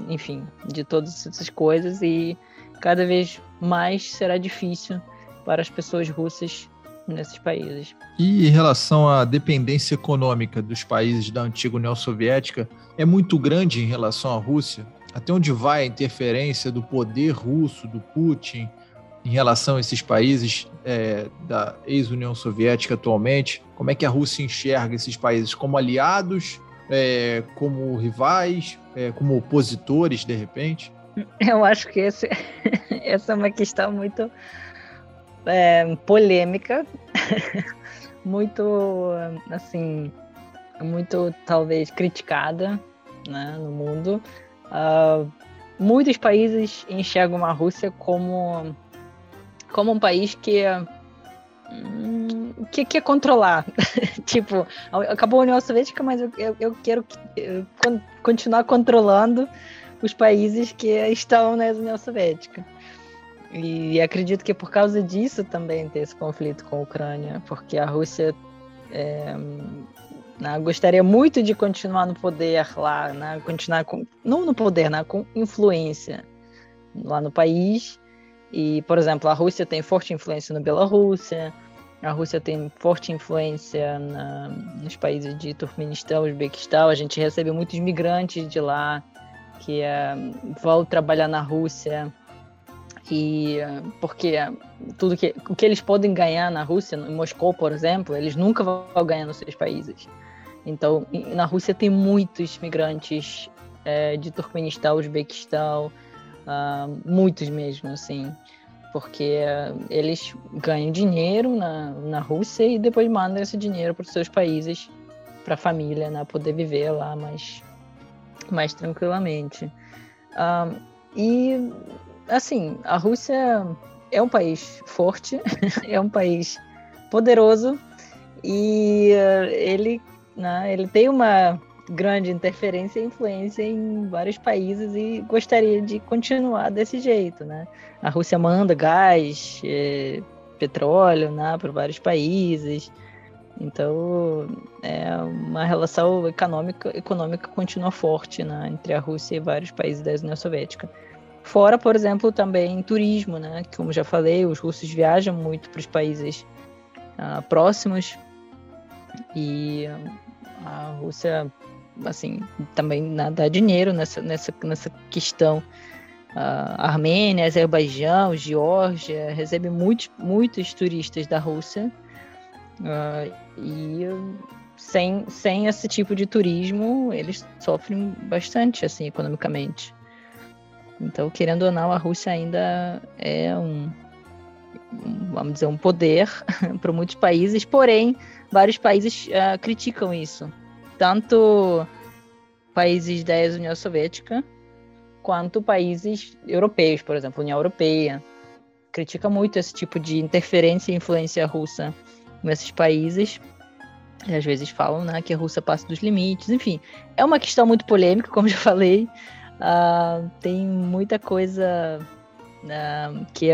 enfim, de todas essas coisas e cada vez mais será difícil para as pessoas russas nesses países.
E em relação à dependência econômica dos países da antiga União Soviética, é muito grande em relação à Rússia? Até onde vai a interferência do poder russo, do Putin, em relação a esses países é, da ex-União Soviética atualmente? Como é que a Rússia enxerga esses países como aliados, é, como rivais, é, como opositores, de repente?
Eu acho que esse, essa é uma questão muito é, polêmica, muito, assim, muito talvez criticada né, no mundo. Uh, muitos países enxergam a Rússia como, como um país que hum, que quer controlar. tipo, acabou a União Soviética, mas eu, eu, quero continuar controlando os países que estão na União Soviética. E acredito que por causa disso também tem esse conflito com a Ucrânia, porque a Rússia é, né, gostaria muito de continuar no poder lá, né, continuar com, não no poder, né, com influência lá no país. E, por exemplo, a Rússia tem forte influência na Bielorrússia, a Rússia tem forte influência na, nos países de Turkmenistão, Uzbequistão. A gente recebe muitos migrantes de lá que é, vão trabalhar na Rússia e porque tudo que o que eles podem ganhar na Rússia, em Moscou, por exemplo, eles nunca vão ganhar nos seus países. Então, na Rússia tem muitos migrantes é, de Turkmenistão, Uzbequistão, uh, muitos mesmo, assim, porque uh, eles ganham dinheiro na, na Rússia e depois mandam esse dinheiro para os seus países, para a família, né, poder viver lá mais, mais tranquilamente. Uh, e assim, a Rússia é um país forte, é um país poderoso e uh, ele, né, ele tem uma grande interferência e influência em vários países e gostaria de continuar desse jeito, né? A Rússia manda gás, eh, petróleo, né, para vários países Então, é uma relação econômica, econômica continua forte né, entre a Rússia e vários países da União Soviética. Fora, por exemplo, também turismo, né? Como já falei, os russos viajam muito para os países uh, próximos e a Rússia, assim, também dá dinheiro nessa, nessa, nessa questão. Uh, Armênia, Azerbaijão, Geórgia, recebe muitos, muitos turistas da Rússia uh, e sem, sem esse tipo de turismo eles sofrem bastante assim economicamente. Então, querendo ou não, a Rússia ainda é um, um vamos dizer, um poder para muitos países, porém, vários países uh, criticam isso. Tanto países da ex-União Soviética, quanto países europeus, por exemplo, União Europeia. Critica muito esse tipo de interferência e influência russa nesses países. E às vezes falam né, que a Rússia passa dos limites. Enfim, é uma questão muito polêmica, como já falei. Uh, tem muita coisa uh, que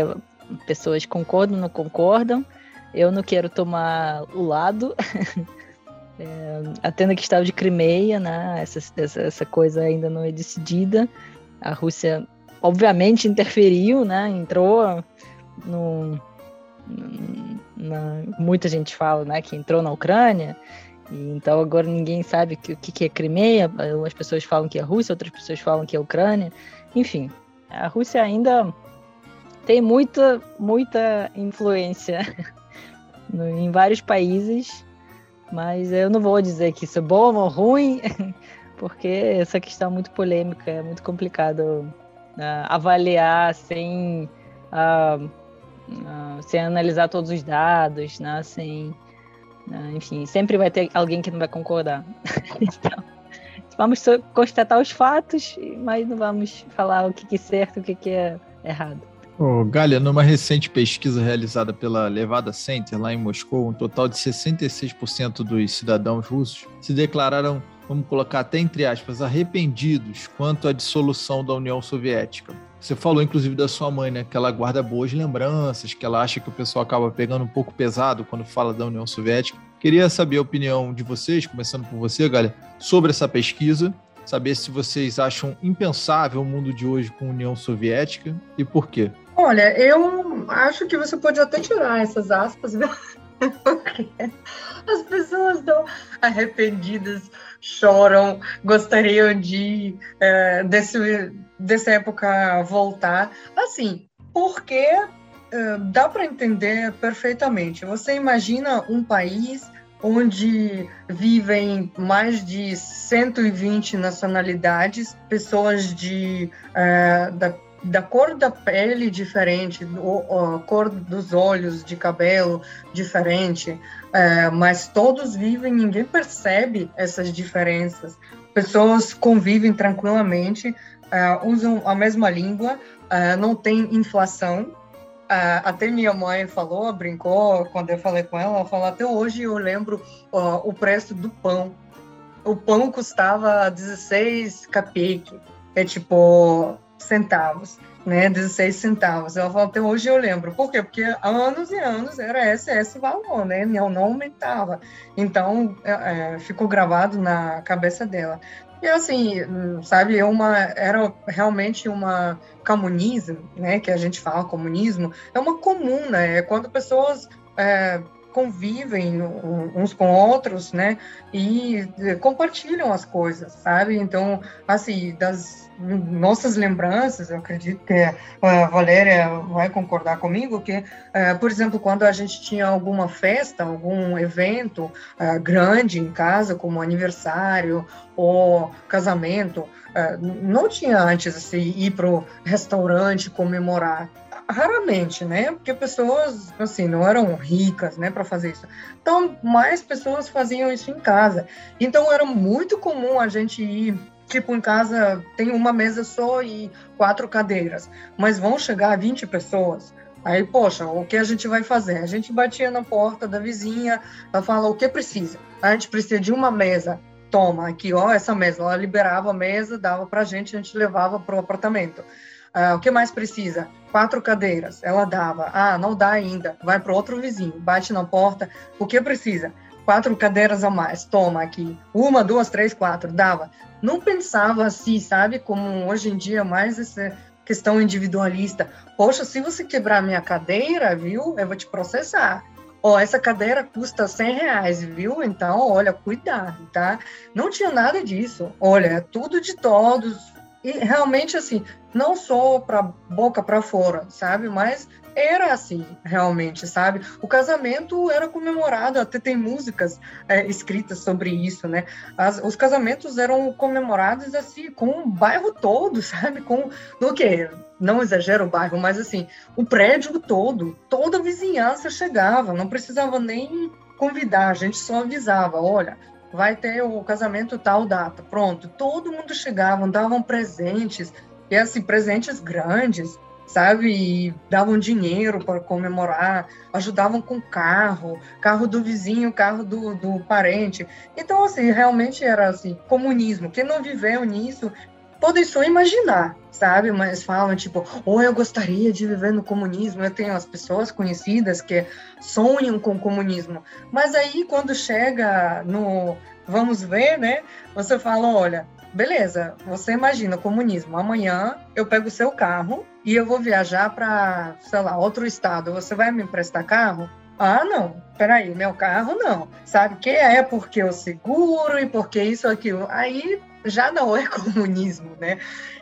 pessoas concordam, não concordam. Eu não quero tomar o lado. é, atendo que estava de Crimeia, né? Essa, essa, essa, coisa ainda não é decidida. A Rússia, obviamente, interferiu, né? Entrou no, na, muita gente fala, né? Que entrou na Ucrânia e então agora ninguém sabe o que, que é Crimeia, as pessoas falam que é Rússia, outras pessoas falam que é Ucrânia. Enfim, a Rússia ainda tem muita, muita influência em vários países, mas eu não vou dizer que isso é bom ou ruim, porque essa questão é muito polêmica, é muito complicado uh, avaliar sem, uh, uh, sem analisar todos os dados, né, sem né? Enfim, sempre vai ter alguém que não vai concordar. então, vamos constatar os fatos, mas não vamos falar o que é certo e o que é errado.
Oh, Galia, numa recente pesquisa realizada pela Levada Center, lá em Moscou, um total de 66% dos cidadãos russos se declararam, vamos colocar até entre aspas, arrependidos quanto à dissolução da União Soviética. Você falou, inclusive, da sua mãe, né? Que ela guarda boas lembranças, que ela acha que o pessoal acaba pegando um pouco pesado quando fala da União Soviética. Queria saber a opinião de vocês, começando por você, galera, sobre essa pesquisa. Saber se vocês acham impensável o mundo de hoje com a União Soviética e por quê.
Olha, eu acho que você pode até tirar essas aspas? Porque as pessoas estão arrependidas, choram, gostariam de é, desse, dessa época voltar. Assim, porque é, dá para entender perfeitamente. Você imagina um país onde vivem mais de 120 nacionalidades, pessoas de, uh, da, da cor da pele diferente, a cor dos olhos, de cabelo diferente, uh, mas todos vivem, ninguém percebe essas diferenças. Pessoas convivem tranquilamente, uh, usam a mesma língua, não tem inflação, Uh, até minha mãe falou, brincou quando eu falei com ela, ela falou, até hoje eu lembro uh, o preço do pão. O pão custava 16 capique, é tipo centavos, né? 16 centavos. Falou, até hoje eu lembro. Por quê? Porque anos e anos era esse, esse valor, né? Não, não aumentava. Então, é, é ficou gravado na cabeça dela. E assim, sabe, é uma, era realmente uma comunismo, né, que a gente fala comunismo, é uma comuna, é quando pessoas é, convivem uns com outros, né, e compartilham as coisas, sabe? Então, assim, das nossas lembranças, eu acredito que a Valéria vai concordar comigo, que, é, por exemplo, quando a gente tinha alguma festa, algum evento grande em casa, como aniversário ou casamento, não tinha antes assim, ir para o restaurante comemorar raramente, né? Porque pessoas assim não eram ricas, né, para fazer isso. Então, mais pessoas faziam isso em casa. Então, era muito comum a gente ir tipo, em casa tem uma mesa só e quatro cadeiras, mas vão chegar 20 pessoas. Aí, poxa, o que a gente vai fazer? A gente batia na porta da vizinha, ela fala o que precisa. A gente precisa de uma mesa. Toma, aqui, ó, essa mesa. Ela liberava a mesa, dava pra gente, a gente levava pro apartamento. Ah, o que mais precisa? Quatro cadeiras. Ela dava. Ah, não dá ainda. Vai para outro vizinho, bate na porta. O que precisa? quatro cadeiras a mais, toma aqui, uma, duas, três, quatro, dava. Não pensava assim, sabe, como hoje em dia mais essa questão individualista. Poxa, se você quebrar minha cadeira, viu, eu vou te processar. Ó, oh, essa cadeira custa 100 reais, viu? Então, olha, cuidado, tá? Não tinha nada disso. Olha, é tudo de todos. E realmente, assim, não só para boca para fora, sabe? Mas era assim, realmente, sabe? O casamento era comemorado, até tem músicas é, escritas sobre isso, né? As, os casamentos eram comemorados assim, com o bairro todo, sabe? Com do que? Não exagero o bairro, mas assim, o prédio todo, toda a vizinhança chegava, não precisava nem convidar, a gente só avisava, olha, vai ter o casamento tal data, pronto, todo mundo chegava, davam presentes, e assim, presentes grandes, sabe? E davam dinheiro para comemorar, ajudavam com carro, carro do vizinho, carro do, do parente. Então, assim, realmente era assim, comunismo. Quem não viveu nisso pode só imaginar, sabe? Mas falam tipo, ou oh, eu gostaria de viver no comunismo. Eu tenho as pessoas conhecidas que sonham com o comunismo. Mas aí quando chega no vamos ver, né? Você fala, olha, beleza, você imagina o comunismo. Amanhã eu pego o seu carro e eu vou viajar para, sei lá, outro estado. Você vai me emprestar carro? Ah, não, peraí, meu carro não. Sabe que é porque eu seguro e porque isso, aquilo. Aí já não é comunismo, né?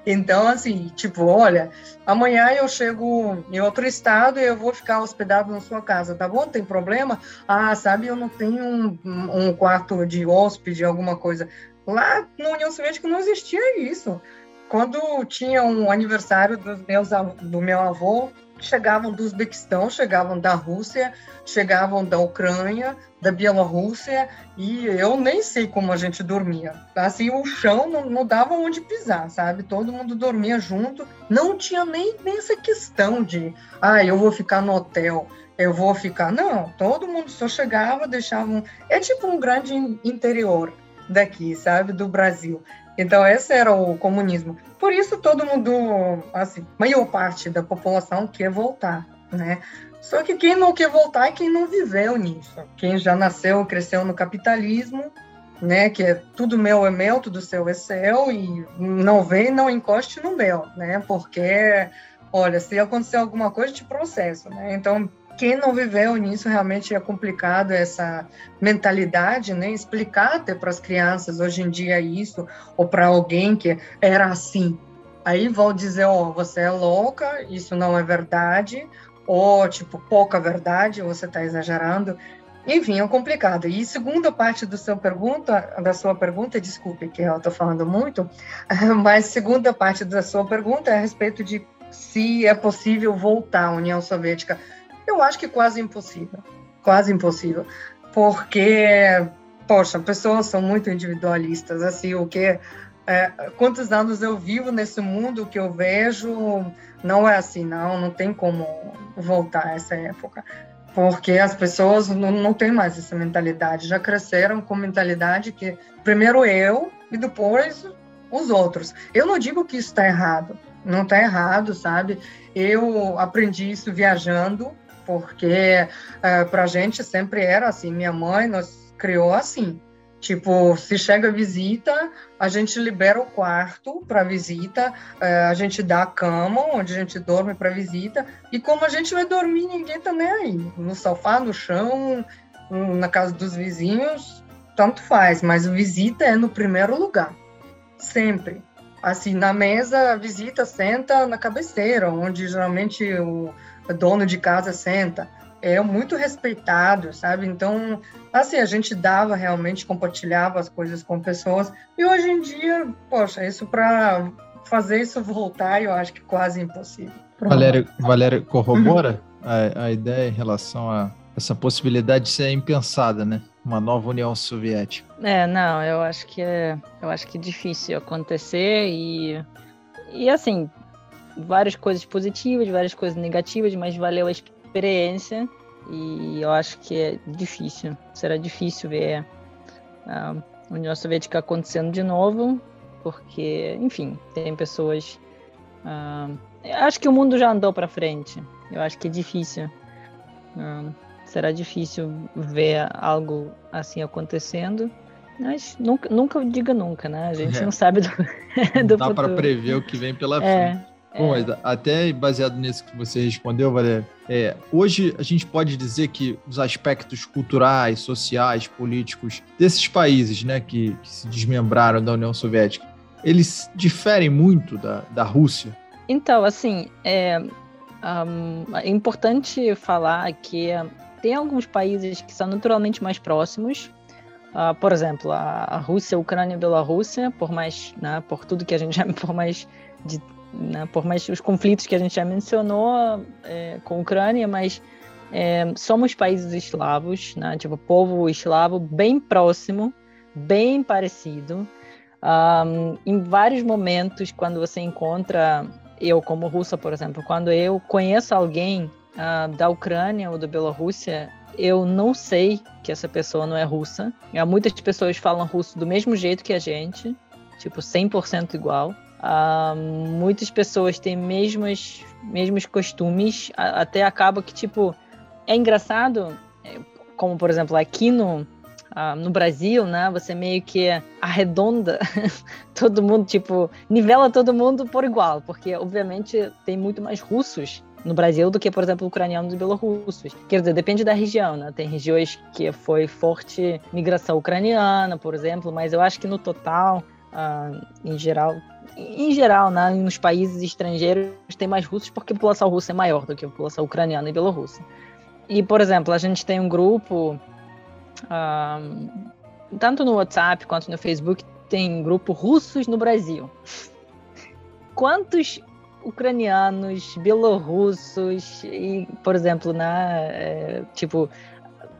Então, assim, tipo, olha, amanhã eu chego em outro estado e eu vou ficar hospedado na sua casa, tá bom? Tem problema? Ah, sabe, eu não tenho um, um quarto de hóspede, alguma coisa. Lá na União Soviética não existia isso. Quando tinha um aniversário dos meus, do meu avô, chegavam do Uzbequistão, chegavam da Rússia, chegavam da Ucrânia, da Bielorrússia, e eu nem sei como a gente dormia. Assim, o chão não, não dava onde pisar, sabe? Todo mundo dormia junto. Não tinha nem, nem essa questão de, ah, eu vou ficar no hotel, eu vou ficar. Não, todo mundo só chegava, deixava. É tipo um grande interior daqui, sabe, do Brasil. Então esse era o comunismo. Por isso todo mundo, assim, maior parte da população quer voltar, né? Só que quem não quer voltar é quem não viveu nisso. Quem já nasceu, cresceu no capitalismo, né? Que é tudo meu é meu, tudo seu é seu e não vem, não encoste no meu, né? Porque, olha, se acontecer alguma coisa, te processo, né? Então quem não viveu nisso realmente é complicado essa mentalidade, né? Explicar até para as crianças hoje em dia isso ou para alguém que era assim. Aí vão dizer, ó, oh, você é louca, isso não é verdade, ou tipo pouca verdade, você está exagerando. Enfim, é complicado. E segunda parte do seu pergunta, da sua pergunta, desculpe que eu estou falando muito, mas segunda parte da sua pergunta é a respeito de se é possível voltar à União Soviética eu acho que quase impossível. Quase impossível. Porque, poxa, pessoas são muito individualistas. Assim, o que. É, quantos anos eu vivo nesse mundo que eu vejo, não é assim, não, não tem como voltar a essa época. Porque as pessoas não, não têm mais essa mentalidade, já cresceram com mentalidade que primeiro eu e depois os outros. Eu não digo que isso está errado, não está errado, sabe? Eu aprendi isso viajando, porque é, para a gente sempre era assim. Minha mãe nos criou assim. Tipo, se chega visita, a gente libera o quarto para visita, é, a gente dá a cama onde a gente dorme para visita, e como a gente vai dormir, ninguém tá nem aí. No sofá, no chão, na casa dos vizinhos, tanto faz, mas visita é no primeiro lugar, sempre. Assim, na mesa, visita senta na cabeceira, onde geralmente o dono de casa senta. É muito respeitado, sabe? Então, assim, a gente dava realmente, compartilhava as coisas com pessoas. E hoje em dia, poxa, isso para fazer isso voltar, eu acho que quase impossível.
Valéria, Valéria corrobora a, a ideia em relação a essa possibilidade de ser impensada, né? Uma nova União Soviética.
É, não, eu acho que é, eu acho que é difícil acontecer e e assim, várias coisas positivas, várias coisas negativas, mas valeu a experiência e eu acho que é difícil. Será difícil ver a União Soviética acontecendo de novo, porque, enfim, tem pessoas. Uh, acho que o mundo já andou para frente. Eu acho que é difícil uh, será difícil ver algo assim acontecendo. Mas nunca, nunca diga nunca, né? A gente é. não sabe do,
do Dá para prever o que vem pela é, frente. É. Bom, até baseado nisso que você respondeu, Valéria, é, hoje a gente pode dizer que os aspectos culturais, sociais, políticos desses países né, que, que se desmembraram da União Soviética, eles diferem muito da, da Rússia?
Então, assim, é, um, é importante falar que tem alguns países que são naturalmente mais próximos. Uh, por exemplo, a, Rússia, a Ucrânia e a Bielorrússia, por mais, né, por tudo que a gente já, por mais de, né, por mais os conflitos que a gente já mencionou é, com a Ucrânia, mas é, somos países eslavos, né, tipo povo eslavo bem próximo, bem parecido. Um, em vários momentos, quando você encontra eu como russa, por exemplo, quando eu conheço alguém uh, da Ucrânia ou da Bielorrússia, eu não sei que essa pessoa não é russa. Muitas pessoas falam russo do mesmo jeito que a gente, tipo 100% igual. Uh, muitas pessoas têm mesmos, mesmos costumes, até acaba que, tipo, é engraçado, é, como por exemplo aqui no, ah, no Brasil, né, você meio que arredonda todo mundo, tipo, nivela todo mundo por igual, porque obviamente tem muito mais russos no Brasil do que, por exemplo, ucranianos e belorussos. Quer dizer, depende da região, né? Tem regiões que foi forte migração ucraniana, por exemplo, mas eu acho que no total, uh, em geral, em geral, né, nos países estrangeiros tem mais russos porque a população russa é maior do que a população ucraniana e belorrussa. E, por exemplo, a gente tem um grupo tanto no WhatsApp quanto no Facebook, tem grupo russos no Brasil. Quantos ucranianos, belorussos e, por exemplo, né, é, tipo,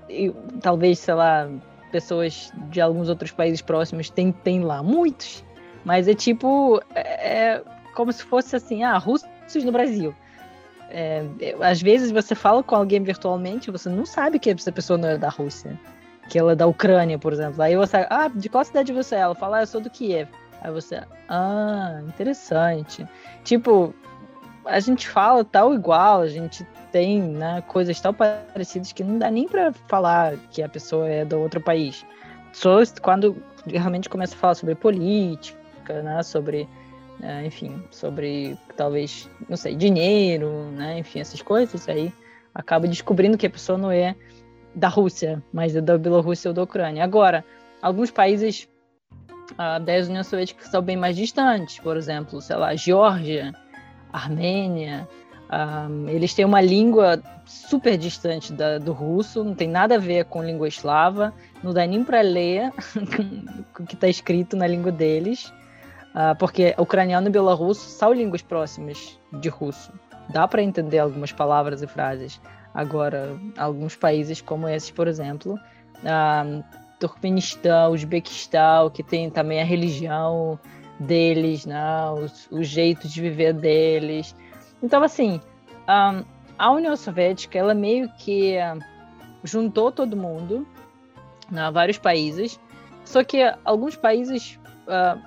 e, talvez, sei lá, pessoas de alguns outros países próximos tem, tem lá, muitos. Mas é tipo, é, é como se fosse assim, ah, russos no Brasil. É, às vezes você fala com alguém virtualmente, você não sabe que essa pessoa não é da Rússia que ela é da Ucrânia, por exemplo. Aí você, ah, de qual cidade você é? Ela fala, ah, eu sou do Kiev. Aí você, ah, interessante. Tipo, a gente fala tal igual, a gente tem né, coisas tão parecidas que não dá nem para falar que a pessoa é do outro país. Só quando realmente começa a falar sobre política, né, sobre, né, enfim, sobre talvez, não sei, dinheiro, né, enfim, essas coisas, aí acaba descobrindo que a pessoa não é da Rússia, mas da Bielorrússia ou da Ucrânia. Agora, alguns países uh, da União Soviética são bem mais distantes, por exemplo, sei lá, Geórgia, Armênia, ah, eles têm uma língua super distante da, do russo, não tem nada a ver com língua eslava, não dá nem para ler o que está escrito na língua deles, uh, porque ucraniano e bielorrusso são línguas próximas de russo. Dá para entender algumas palavras e frases. Agora, alguns países como esses, por exemplo, a Turkmenistão, Uzbequistão, que tem também a religião deles, né? o, o jeito de viver deles. Então, assim, a, a União Soviética, ela meio que juntou todo mundo, né? vários países, só que alguns países uh,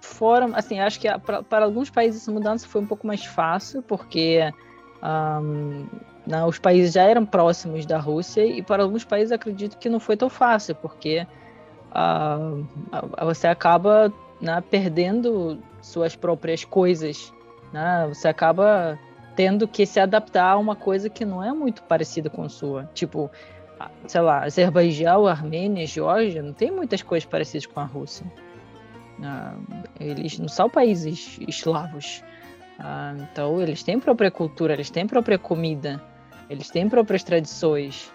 foram, assim, acho que para alguns países essa mudança foi um pouco mais fácil, porque um, né, os países já eram próximos da Rússia e para alguns países acredito que não foi tão fácil, porque uh, você acaba né, perdendo suas próprias coisas, né? você acaba tendo que se adaptar a uma coisa que não é muito parecida com sua. Tipo, sei lá, Azerbaijão, Armênia, Geórgia, não tem muitas coisas parecidas com a Rússia. Uh, eles não são países eslavos. Ah, então, eles têm própria cultura, eles têm própria comida, eles têm próprias tradições.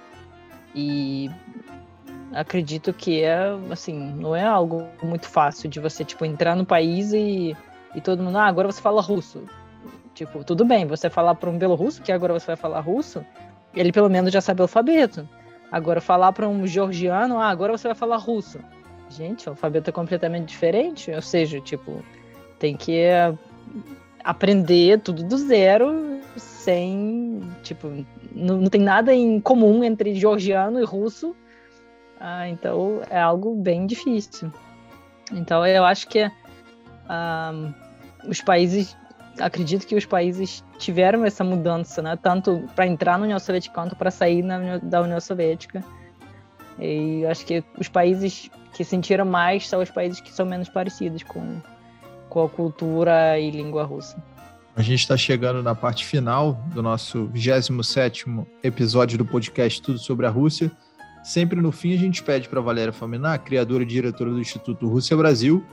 E acredito que é, assim, não é algo muito fácil de você, tipo, entrar no país e, e todo mundo, ah, agora você fala russo. Tipo, tudo bem, você falar para um belorrusso que agora você vai falar russo, ele pelo menos já sabe o alfabeto. Agora, falar para um georgiano, ah, agora você vai falar russo. Gente, o alfabeto é completamente diferente, ou seja, tipo, tem que aprender tudo do zero, sem, tipo, não, não tem nada em comum entre georgiano e russo, ah, então é algo bem difícil. Então eu acho que ah, os países acredito que os países tiveram essa mudança, né? Tanto para entrar na União Soviética quanto para sair na, da União Soviética. E acho que os países que sentiram mais são os países que são menos parecidos com, com a cultura e língua russa.
A gente está chegando na parte final do nosso 27 episódio do podcast Tudo sobre a Rússia. Sempre no fim, a gente pede para Valéria Faminar, criadora e diretora do Instituto Rússia Brasil,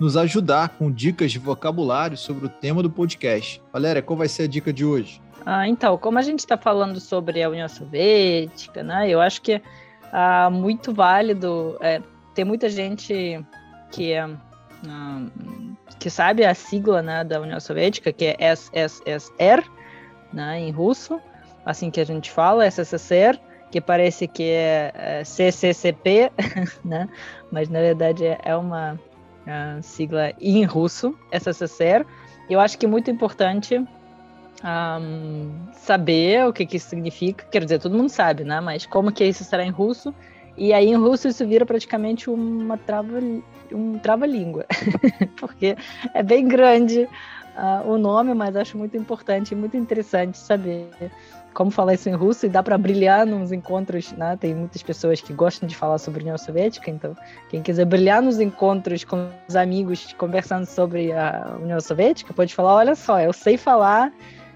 nos ajudar com dicas de vocabulário sobre o tema do podcast. Valéria, qual vai ser a dica de hoje?
Ah, então, como a gente está falando sobre a União Soviética, né, eu acho que é ah, muito válido. É, tem muita gente que é, ah, que sabe a sigla né, da União Soviética, que é SSSR, né, em russo, assim que a gente fala, SSSR, que parece que é, é CCCP, né, mas na verdade é, é uma sigla em russo, SSSR. Eu acho que é muito importante um, saber o que, que isso significa. Quer dizer, todo mundo sabe, né? Mas como que isso será em russo? E aí em russo isso vira praticamente uma trava, um trava-língua, porque é bem grande uh, o nome, mas acho muito importante muito interessante saber como falar isso em russo e dá para brilhar nos encontros, né? Tem muitas pessoas que gostam de falar sobre a União Soviética, então quem quiser brilhar nos encontros com os amigos conversando sobre a União Soviética, pode falar, olha só, eu sei falar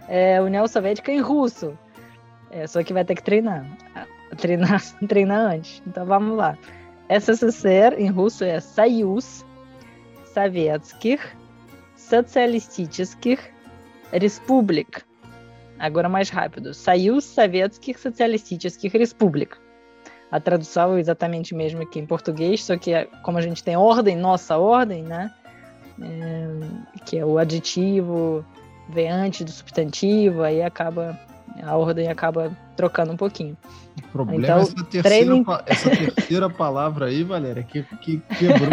é, União Soviética em russo. É, só que vai ter que treinar Treinar, treinar antes. Então vamos lá. SSSR em russo é Союз Советских Социалистических Республик. Agora mais rápido. Союз Советских Социалистических Республик. A tradução é exatamente mesmo aqui em português, só que como a gente tem ordem, nossa ordem, né? É, que é o aditivo vem antes do substantivo, aí acaba a ordem acaba trocando um pouquinho.
O problema então, é essa terceira, training... essa terceira palavra aí, Valéria, que, que quebrou.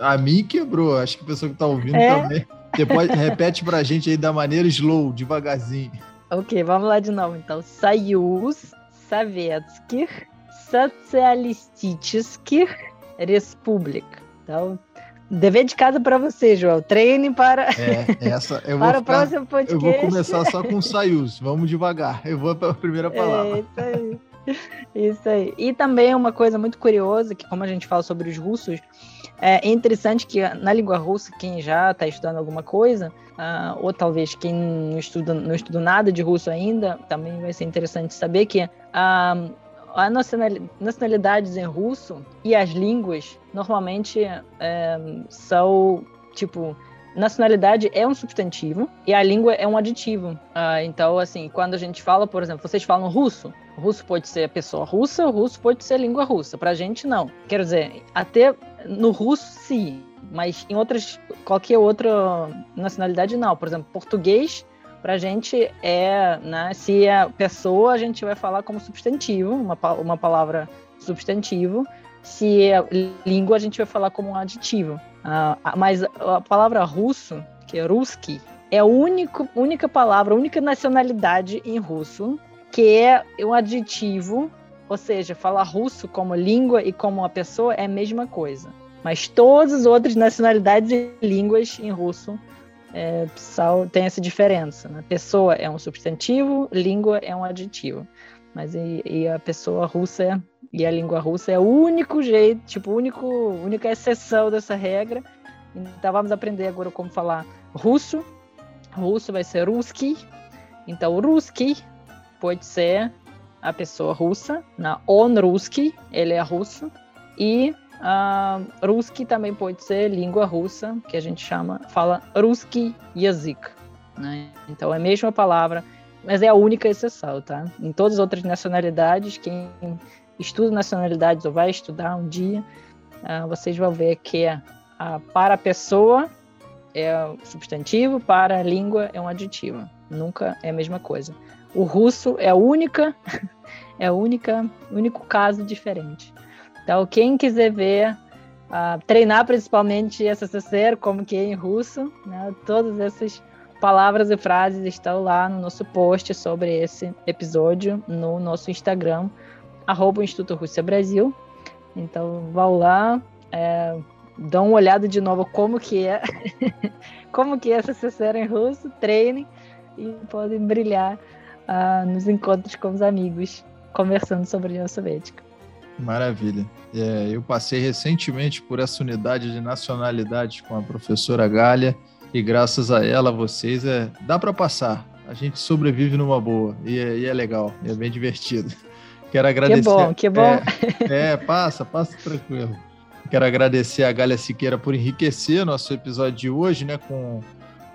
a mim quebrou. Acho que a pessoa que está ouvindo é? também. Você pode, repete para a gente aí da maneira slow, devagarzinho.
Ok, vamos lá de novo então. Союз Советских Социалистических Республик. Então, dever de casa para você, João. Treine para,
é, essa, eu para o ficar, próximo podcast. Eu vou começar só com Soyuz. Vamos devagar. Eu vou para a primeira é, palavra.
É, isso aí. Isso aí. E também uma coisa muito curiosa, que como a gente fala sobre os russos, é interessante que na língua russa, quem já está estudando alguma coisa, uh, ou talvez quem não estuda, não estuda nada de russo ainda, também vai ser interessante saber que uh, as nacionalidades em russo e as línguas normalmente é, são tipo nacionalidade é um substantivo e a língua é um aditivo. Ah, então, assim, quando a gente fala, por exemplo, vocês falam russo, russo pode ser a pessoa russa, russo pode ser língua russa. Pra gente, não. Quero dizer, até no russo, sim, mas em outras, qualquer outra nacionalidade, não. Por exemplo, português, pra gente é, né, se é pessoa, a gente vai falar como substantivo, uma, uma palavra substantivo. Se é língua, a gente vai falar como um aditivo. Uh, mas a palavra russo, que é ruski, é a única, única palavra, a única nacionalidade em russo que é um adjetivo, ou seja, falar russo como língua e como uma pessoa é a mesma coisa. Mas todas as outras nacionalidades e línguas em russo é, são, tem essa diferença. Né? Pessoa é um substantivo, língua é um adjetivo. Mas e, e a pessoa russa e a língua russa é o único jeito, tipo, único, única exceção dessa regra. Então vamos aprender agora como falar russo. Russo vai ser ruski. Então ruski pode ser a pessoa russa, na on ruski, ele é russo. E uh, ruski também pode ser língua russa, que a gente chama, fala ruski yazik. Né? Então é a mesma palavra, mas é a única exceção, tá? Em todas as outras nacionalidades, quem estuda nacionalidades ou vai estudar um dia, uh, vocês vão ver que uh, para a pessoa é substantivo, para a língua é um adjetivo. Nunca é a mesma coisa. O russo é a única, é a única, único caso diferente. Então, quem quiser ver, uh, treinar principalmente SSCR, como que é em russo, né? todas essas palavras e frases estão lá no nosso post sobre esse episódio no nosso Instagram, arroba Instituto Rússia Brasil. Então, vá lá, é, dão uma olhada de novo como que é, como que é CCCR em russo, treinem e podem brilhar uh, nos encontros com os amigos, conversando sobre a União Soviética.
Maravilha. É, eu passei recentemente por essa unidade de nacionalidades com a professora Gália e graças a ela, vocês, é, dá para passar. A gente sobrevive numa boa e é, e é, legal, é bem divertido. Quero agradecer.
Que bom, que bom.
É, é passa, passa tranquilo. Quero agradecer a Gália Siqueira por enriquecer nosso episódio de hoje, né, com,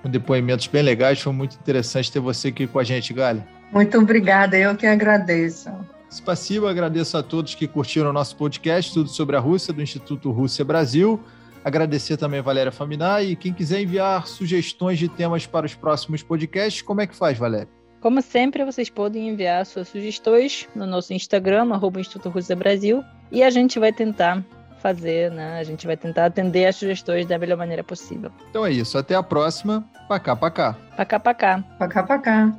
com depoimentos bem legais. Foi muito interessante ter você aqui com a gente, Gália.
Muito obrigada, eu que agradeço.
Spassiba, agradeço a todos que curtiram o nosso podcast, tudo sobre a Rússia, do Instituto Rússia Brasil. Agradecer também a Valéria Faminar e quem quiser enviar sugestões de temas para os próximos podcasts, como é que faz, Valéria?
Como sempre, vocês podem enviar suas sugestões no nosso Instagram, arroba Instituto Rússia Brasil, e a gente vai tentar fazer, né? A gente vai tentar atender as sugestões da melhor maneira possível.
Então é isso, até a próxima. Pacá, pacá.
Pacá, pacá.
Pacá, pacá.